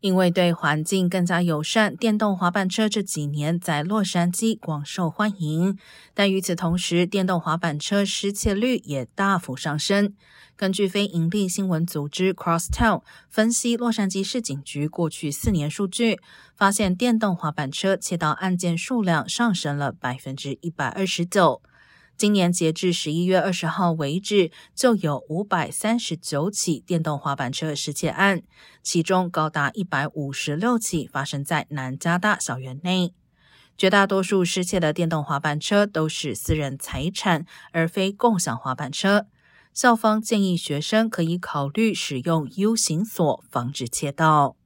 因为对环境更加友善，电动滑板车这几年在洛杉矶广受欢迎。但与此同时，电动滑板车失窃率也大幅上升。根据非营利新闻组织 Crosstown 分析，洛杉矶市警局过去四年数据，发现电动滑板车窃盗案件数量上升了百分之一百二十九。今年截至十一月二十号为止，就有五百三十九起电动滑板车失窃案，其中高达一百五十六起发生在南加大校园内。绝大多数失窃的电动滑板车都是私人财产，而非共享滑板车。校方建议学生可以考虑使用 U 型锁，防止窃盗。